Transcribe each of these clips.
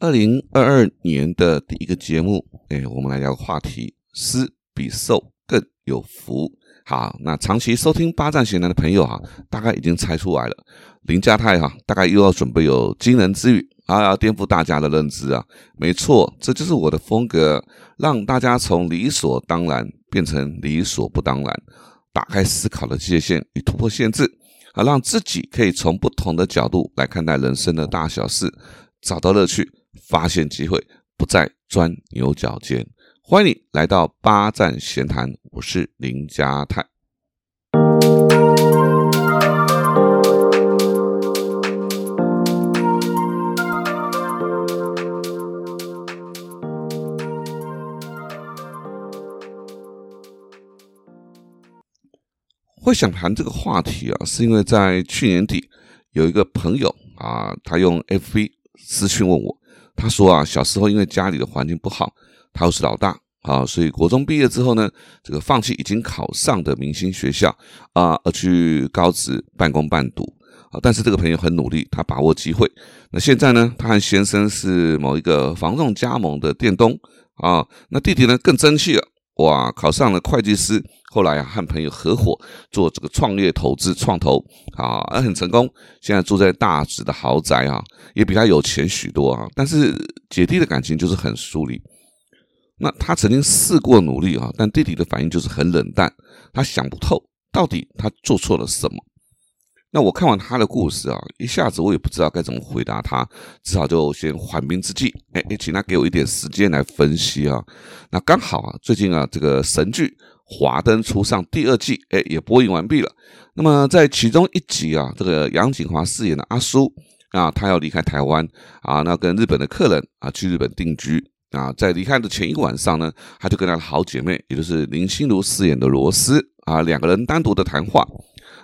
二零二二年的第一个节目，哎，我们来聊个话题：施比受更有福。好，那长期收听八站闲谈的朋友哈，大概已经猜出来了，林家泰哈，大概又要准备有惊人之语啊，要颠覆大家的认知啊。没错，这就是我的风格，让大家从理所当然变成理所不当然，打开思考的界限与突破限制，啊，让自己可以从不同的角度来看待人生的大小事，找到乐趣。发现机会，不再钻牛角尖。欢迎你来到八站闲谈，我是林家泰。会想谈这个话题啊，是因为在去年底有一个朋友啊，他用 FB 私讯问我。他说啊，小时候因为家里的环境不好，他又是老大啊，所以国中毕业之后呢，这个放弃已经考上的明星学校啊，而去高职半工半读啊。但是这个朋友很努力，他把握机会。那现在呢，他和先生是某一个房仲加盟的店东啊。那弟弟呢更争气了，哇，考上了会计师。后来啊，和朋友合伙做这个创业投资创投啊，很成功。现在住在大直的豪宅啊，也比他有钱许多啊。但是姐弟的感情就是很疏离。那他曾经试过努力啊，但弟弟的反应就是很冷淡。他想不透到底他做错了什么。那我看完他的故事啊，一下子我也不知道该怎么回答他，只好就先缓兵之计。哎哎，请他给我一点时间来分析啊。那刚好啊，最近啊，这个神剧。华灯初上第二季，哎，也播映完毕了。那么在其中一集啊，这个杨景华饰演的阿叔啊，他要离开台湾啊，那跟日本的客人啊去日本定居啊。在离开的前一个晚上呢，他就跟他的好姐妹，也就是林心如饰演的罗斯啊，两个人单独的谈话。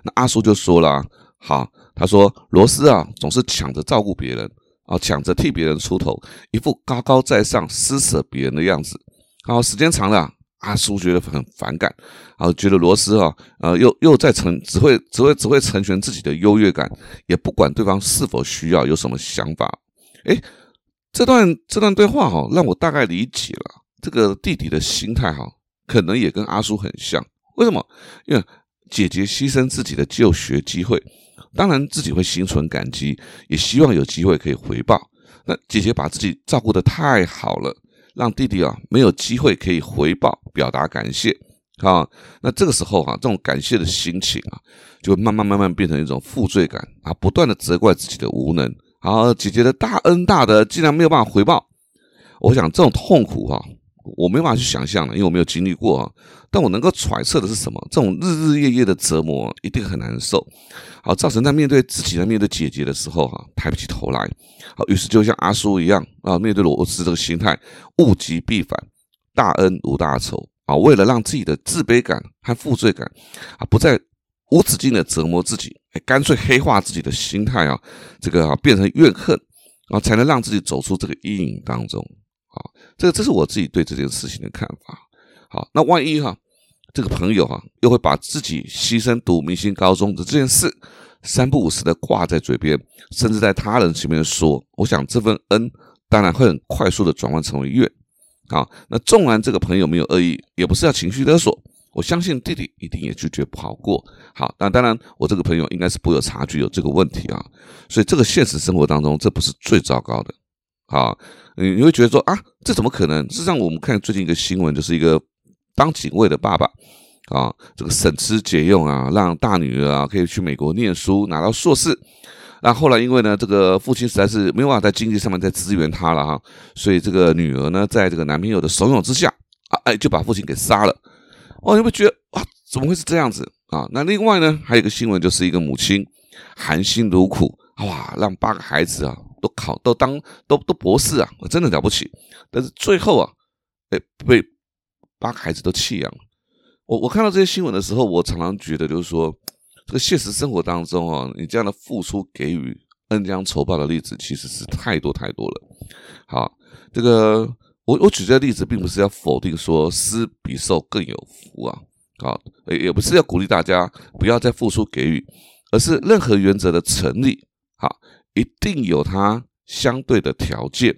那阿叔就说了，好，他说罗斯啊，总是抢着照顾别人啊，抢着替别人出头，一副高高在上、施舍别人的样子。然后时间长了。阿叔觉得很反感，啊觉得罗斯啊，呃，又又在成只会只会只会成全自己的优越感，也不管对方是否需要，有什么想法。哎，这段这段对话哈，让我大概理解了这个弟弟的心态哈，可能也跟阿叔很像。为什么？因为姐姐牺牲自己的就学机会，当然自己会心存感激，也希望有机会可以回报。那姐姐把自己照顾得太好了。让弟弟啊没有机会可以回报表达感谢啊，那这个时候啊，这种感谢的心情啊，就慢慢慢慢变成一种负罪感啊，不断的责怪自己的无能啊，姐姐的大恩大德竟然没有办法回报，我想这种痛苦哈。我没办法去想象了，因为我没有经历过啊。但我能够揣测的是什么？这种日日夜夜的折磨一定很难受，好，造成在面对自己、在面对姐姐的时候哈，抬不起头来。好，于是就像阿叔一样啊，面对罗斯这个心态，物极必反，大恩无大仇啊。为了让自己的自卑感和负罪感啊不再无止境的折磨自己，干脆黑化自己的心态啊，这个啊变成怨恨啊，才能让自己走出这个阴影当中。这这是我自己对这件事情的看法。好，那万一哈，这个朋友哈，又会把自己牺牲读明星高中的这件事，三不五时的挂在嘴边，甚至在他人前面说，我想这份恩当然会很快速的转换成为怨。好，那纵然这个朋友没有恶意，也不是要情绪勒索，我相信弟弟一定也拒绝不好过。好，那当然我这个朋友应该是不有察觉有这个问题啊，所以这个现实生活当中，这不是最糟糕的。啊。你你会觉得说啊，这怎么可能？事实上，我们看最近一个新闻，就是一个当警卫的爸爸啊，这个省吃俭用啊，让大女儿啊可以去美国念书，拿到硕士。那后来因为呢，这个父亲实在是没有办法在经济上面再支援他了哈，所以这个女儿呢，在这个男朋友的怂恿之下啊，哎，就把父亲给杀了。哦，你会觉得啊，怎么会是这样子啊？那另外呢，还有一个新闻，就是一个母亲含辛茹苦，哇，让八个孩子啊。都考都当都都博士啊，我真的了不起。但是最后啊，哎，被八个孩子都弃养了。我我看到这些新闻的时候，我常常觉得，就是说，这个现实生活当中啊，你这样的付出给予恩将仇报的例子，其实是太多太多了。好，这个我我举这个例子，并不是要否定说施比受更有福啊，好，也不是要鼓励大家不要再付出给予，而是任何原则的成立，好。一定有它相对的条件，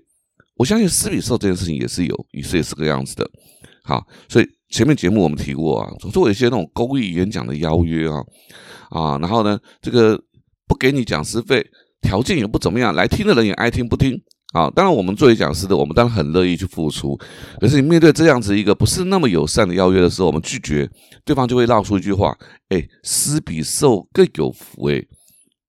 我相信施比受这件事情也是有，也是也是个样子的。好，所以前面节目我们提过啊，总是有一些那种公益演讲的邀约啊，啊，然后呢，这个不给你讲师费，条件也不怎么样，来听的人也爱听不听。啊，当然我们作为讲师的，我们当然很乐意去付出。可是你面对这样子一个不是那么友善的邀约的时候，我们拒绝，对方就会闹出一句话：“哎，施比受更有福。”哎，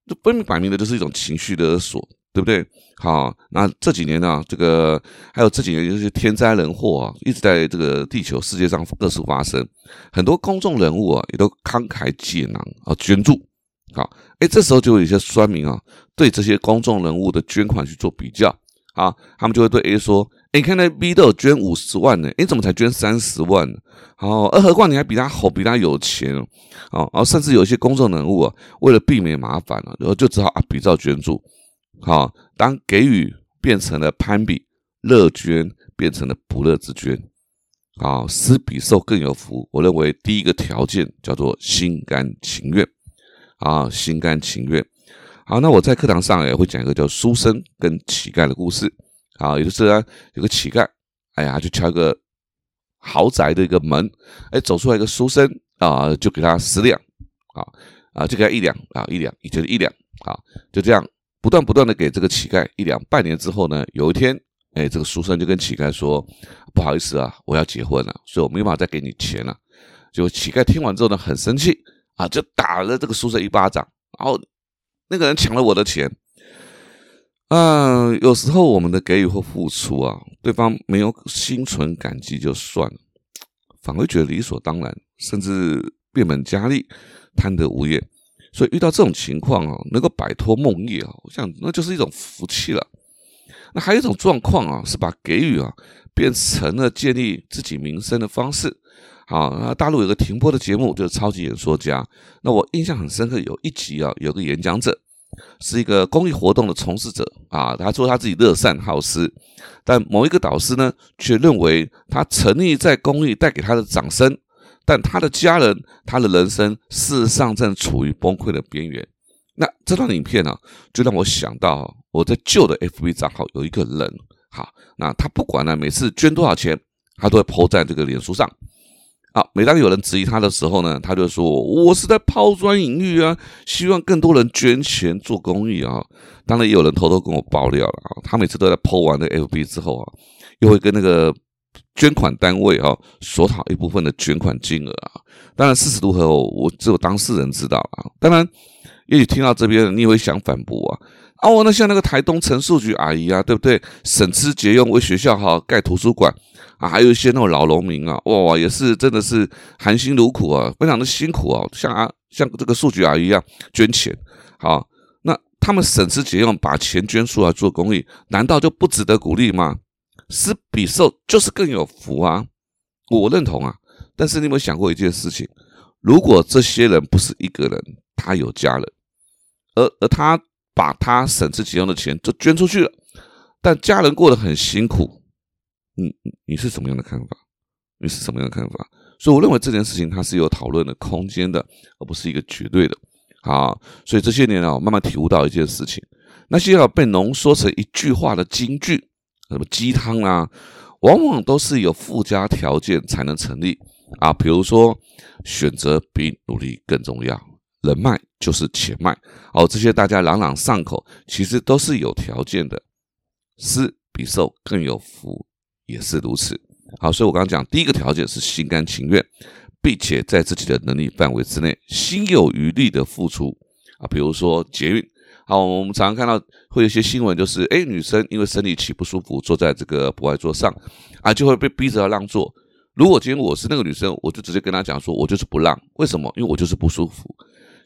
这分明摆明的就是一种情绪勒索，对不对？好，那这几年呢，这个还有这几年就是天灾人祸啊，一直在这个地球世界上各处发生，很多公众人物啊也都慷慨解囊啊捐助。好，哎，这时候就有一些酸民啊，对这些公众人物的捐款去做比较。啊，他们就会对 A 说：“你看那 B 都捐五十万呢，你怎么才捐三十万呢？好，而何况你还比他好，比他有钱哦。啊，然后甚至有一些公众人物啊，为了避免麻烦了，然后就只好啊比照捐助。好，当给予变成了攀比，乐捐变成了不乐之捐。好，施比受更有福。我认为第一个条件叫做心甘情愿。啊，心甘情愿。”好，那我在课堂上也会讲一个叫书生跟乞丐的故事。好，也就是啊，有个乞丐，哎呀，就敲一个豪宅的一个门，哎，走出来一个书生啊，就给他十两，啊啊，就给他一两啊，一两，也就是一两，啊，就这样不断不断的给这个乞丐一两。半年之后呢，有一天，哎，这个书生就跟乞丐说：“不好意思啊，我要结婚了，所以我没办法再给你钱了。”就乞丐听完之后呢，很生气啊，就打了这个书生一巴掌，然后。那个人抢了我的钱，啊，有时候我们的给予或付出啊，对方没有心存感激就算了，反而觉得理所当然，甚至变本加厉，贪得无厌。所以遇到这种情况啊，能够摆脱梦魇啊，我想那就是一种福气了。那还有一种状况啊，是把给予啊变成了建立自己名声的方式。好，那大陆有个停播的节目，就是《超级演说家》。那我印象很深刻，有一集啊，有个演讲者是一个公益活动的从事者啊，他说他自己乐善好施，但某一个导师呢，却认为他沉溺在公益带给他的掌声，但他的家人、他的人生事实上正处于崩溃的边缘。那这段影片呢，就让我想到我在旧的 FB 账号有一个人，好，那他不管呢，每次捐多少钱，他都会 po 在这个脸书上。好，每当有人质疑他的时候呢，他就说：“我是在抛砖引玉啊，希望更多人捐钱做公益啊。”当然，也有人偷偷跟我爆料了啊，他每次都在抛完的 FB 之后啊，又会跟那个捐款单位啊索讨一部分的捐款金额啊。当然，事实如何，我只有当事人知道啊。当然，也许听到这边，你也会想反驳啊。哦，那像那个台东陈树菊阿姨啊，对不对？省吃俭用为学校哈盖图书馆。啊，还有一些那种老农民啊，哇，也是真的是含辛茹苦啊，非常的辛苦啊，像啊像这个数据阿姨一样捐钱，好，那他们省吃俭用把钱捐出来做公益，难道就不值得鼓励吗？施比受就是更有福啊，我认同啊，但是你有没有想过一件事情？如果这些人不是一个人，他有家人，而而他把他省吃俭用的钱就捐出去了，但家人过得很辛苦。你你是什么样的看法？你是什么样的看法？所以我认为这件事情它是有讨论的空间的，而不是一个绝对的。好，所以这些年啊，我慢慢体悟到一件事情：那些要被浓缩成一句话的金句，什么鸡汤啊，往往都是有附加条件才能成立啊。比如说，选择比努力更重要，人脉就是钱脉。哦，这些大家朗朗上口，其实都是有条件的。施比受更有福。也是如此，好，所以我刚刚讲第一个条件是心甘情愿，并且在自己的能力范围之内，心有余力的付出啊。比如说捷运，好，我们常常看到会有一些新闻，就是哎，女生因为生理期不舒服，坐在这个博爱座上啊，就会被逼着要让座。如果今天我是那个女生，我就直接跟她讲说，我就是不让，为什么？因为我就是不舒服，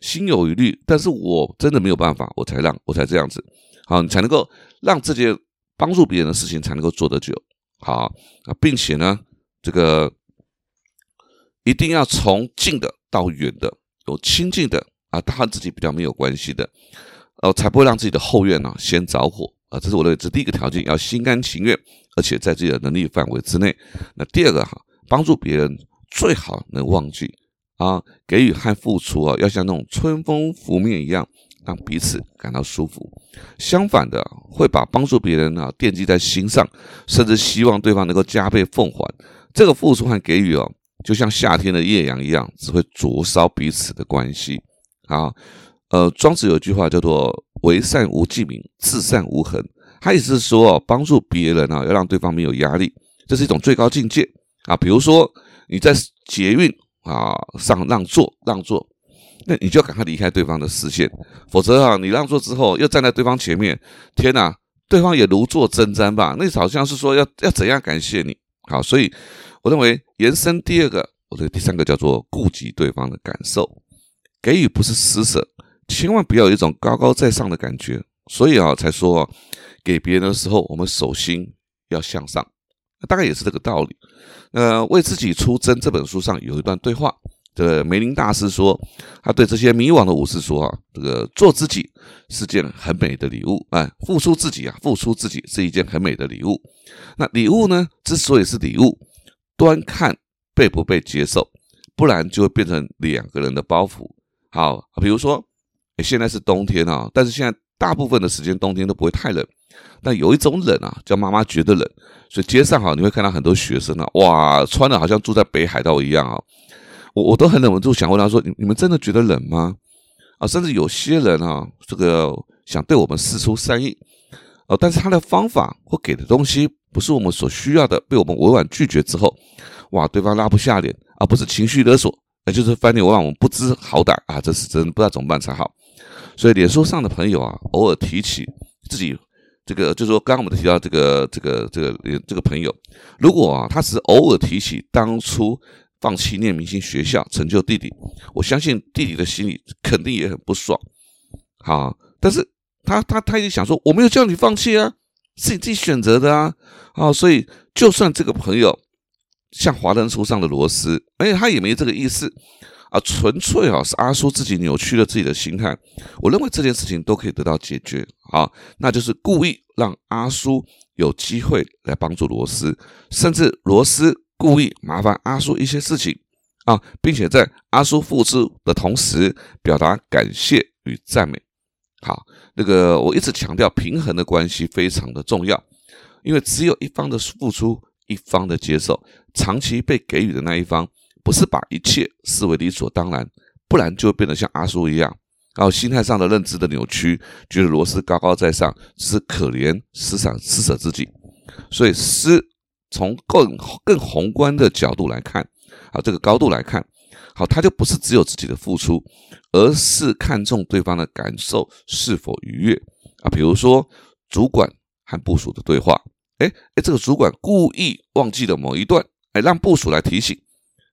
心有余力，但是我真的没有办法，我才让，我才这样子，好，你才能够让这件帮助别人的事情才能够做得久。好啊，并且呢，这个一定要从近的到远的，有亲近的啊，他和自己比较没有关系的，呃，才不会让自己的后院呢先着火啊。这是我的这第一个条件，要心甘情愿，而且在自己的能力范围之内。那第二个哈，帮助别人最好能忘记啊，给予和付出啊，要像那种春风拂面一样让彼此感到舒服。相反的，会把帮助别人啊惦记在心上，甚至希望对方能够加倍奉还。这个付出和给予哦，就像夏天的艳阳一样，只会灼烧彼此的关系。啊，呃，庄子有句话叫做“为善无记名，自善无痕”，他意思是说哦，帮助别人啊，要让对方没有压力，这是一种最高境界啊。比如说你在捷运啊上让座，让座。那你就要赶快离开对方的视线，否则啊，你让座之后又站在对方前面，天哪，对方也如坐针毡吧？那好像是说要要怎样感谢你？好，所以我认为延伸第二个，我这个第三个叫做顾及对方的感受，给予不是施舍，千万不要有一种高高在上的感觉。所以啊，才说给别人的时候，我们手心要向上，大概也是这个道理。呃，为自己出征这本书上有一段对话。这个梅林大师说，他对这些迷惘的武士说啊，这个做自己是件很美的礼物，哎，付出自己啊，付出自己是一件很美的礼物。那礼物呢，之所以是礼物，端看被不被接受，不然就会变成两个人的包袱。好，比如说，现在是冬天啊，但是现在大部分的时间冬天都不会太冷，但有一种冷啊，叫妈妈觉得冷，所以街上哈，你会看到很多学生啊，哇，穿的好像住在北海道一样啊。我我都很忍不住想问他说：“你你们真的觉得冷吗？啊，甚至有些人啊，这个想对我们施出善意，哦，但是他的方法或给的东西不是我们所需要的，被我们委婉拒绝之后，哇，对方拉不下脸，而不是情绪勒索，那就是翻脸，我让我们不知好歹啊，这是真不知道怎么办才好。所以脸书上的朋友啊，偶尔提起自己这个，就是说刚刚我们提到这个这个这个这个朋友，如果啊，他只是偶尔提起当初。放弃念明星学校，成就弟弟，我相信弟弟的心里肯定也很不爽。好，但是他他他也想说，我没有叫你放弃啊，是你自己选择的啊。啊，所以就算这个朋友像华灯初上的螺丝，哎，他也没这个意思啊，纯粹啊是阿叔自己扭曲了自己的心态。我认为这件事情都可以得到解决啊，那就是故意让阿叔有机会来帮助罗斯，甚至罗斯。故意麻烦阿叔一些事情啊，并且在阿叔付出的同时表达感谢与赞美。好，那个我一直强调平衡的关系非常的重要，因为只有一方的付出，一方的接受，长期被给予的那一方不是把一切视为理所当然，不然就会变得像阿叔一样，然后心态上的认知的扭曲，觉得罗斯高高在上，是可怜施舍施舍自己，所以施。从更更宏观的角度来看，啊，这个高度来看，好，他就不是只有自己的付出，而是看重对方的感受是否愉悦啊。比如说，主管和部署的对话，哎哎，这个主管故意忘记了某一段，哎，让部署来提醒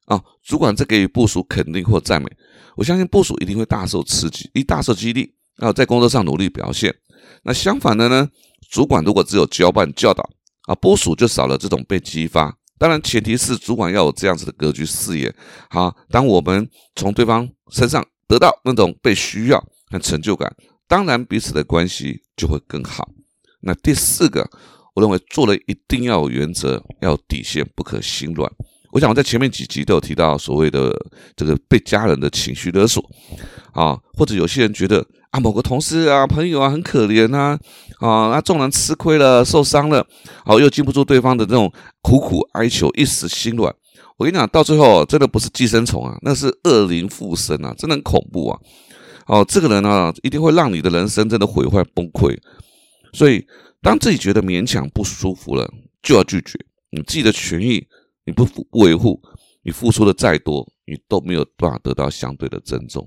啊。主管在给予部署肯定或赞美，我相信部署一定会大受刺激，一大受激励啊，在工作上努力表现。那相反的呢，主管如果只有交办教导。啊，部署就少了这种被激发。当然，前提是主管要有这样子的格局视野。好，当我们从对方身上得到那种被需要和成就感，当然彼此的关系就会更好。那第四个，我认为做人一定要有原则，要有底线，不可心软。我想我在前面几集都有提到所谓的这个被家人的情绪勒索啊，或者有些人觉得。啊，某个同事啊，朋友啊，很可怜呐，啊，那众人吃亏了，受伤了，好，又经不住对方的这种苦苦哀求，一时心软。我跟你讲，到最后真的不是寄生虫啊，那是恶灵附身啊，真的很恐怖啊。哦，这个人呢，一定会让你的人生真的毁坏崩溃。所以，当自己觉得勉强不舒服了，就要拒绝。你自己的权益你不维护，你付出的再多，你都没有办法得到相对的尊重。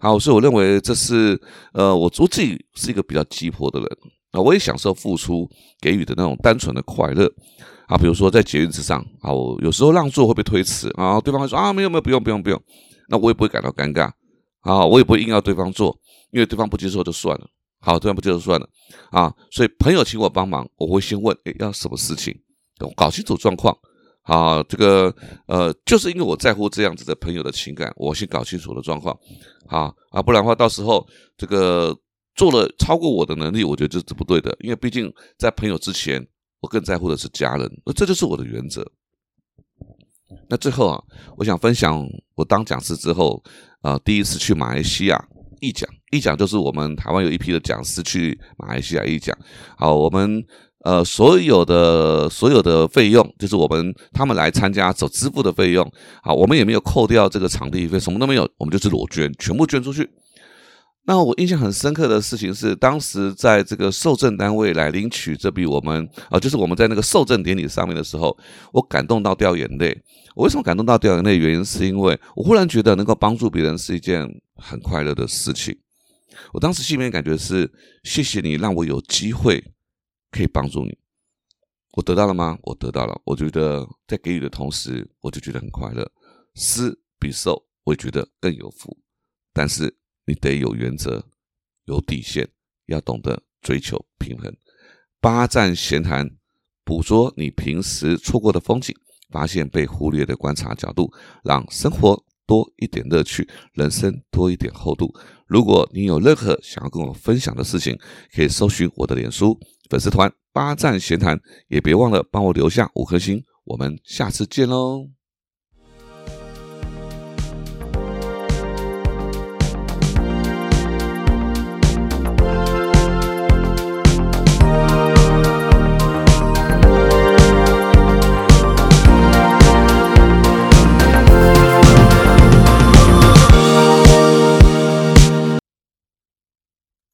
好，所以我认为这是，呃，我我自己是一个比较急迫的人啊，我也享受付出给予的那种单纯的快乐啊。比如说在捷运之上啊，我有时候让座会被推迟啊，对方会说啊，没有没有，不用不用不用，那我也不会感到尴尬啊，我也不会硬要对方坐，因为对方不接受就算了，好，对方不接受算了啊。所以朋友请我帮忙，我会先问，诶，要什么事情，搞清楚状况。啊，这个呃，就是因为我在乎这样子的朋友的情感，我先搞清楚了状况，啊啊，不然的话，到时候这个做了超过我的能力，我觉得这是不对的。因为毕竟在朋友之前，我更在乎的是家人，那这就是我的原则。那最后啊，我想分享我当讲师之后啊，第一次去马来西亚一讲一讲就是我们台湾有一批的讲师去马来西亚一讲，好，我们呃所有的所有的费用，就是我们他们来参加所支付的费用，好，我们也没有扣掉这个场地费，什么都没有，我们就是裸捐，全部捐出去。那我印象很深刻的事情是，当时在这个受赠单位来领取这笔我们啊，就是我们在那个受赠典礼上面的时候，我感动到掉眼泪。我为什么感动到掉眼泪？原因是因为我忽然觉得能够帮助别人是一件很快乐的事情。我当时心里面感觉是：谢谢你让我有机会可以帮助你。我得到了吗？我得到了。我觉得在给予的同时，我就觉得很快乐。施比受，我也觉得更有福。但是。你得有原则，有底线，要懂得追求平衡。八站闲谈，捕捉你平时错过的风景，发现被忽略的观察角度，让生活多一点乐趣，人生多一点厚度。如果你有任何想要跟我分享的事情，可以搜寻我的脸书粉丝团“八站闲谈”，也别忘了帮我留下五颗星。我们下次见喽！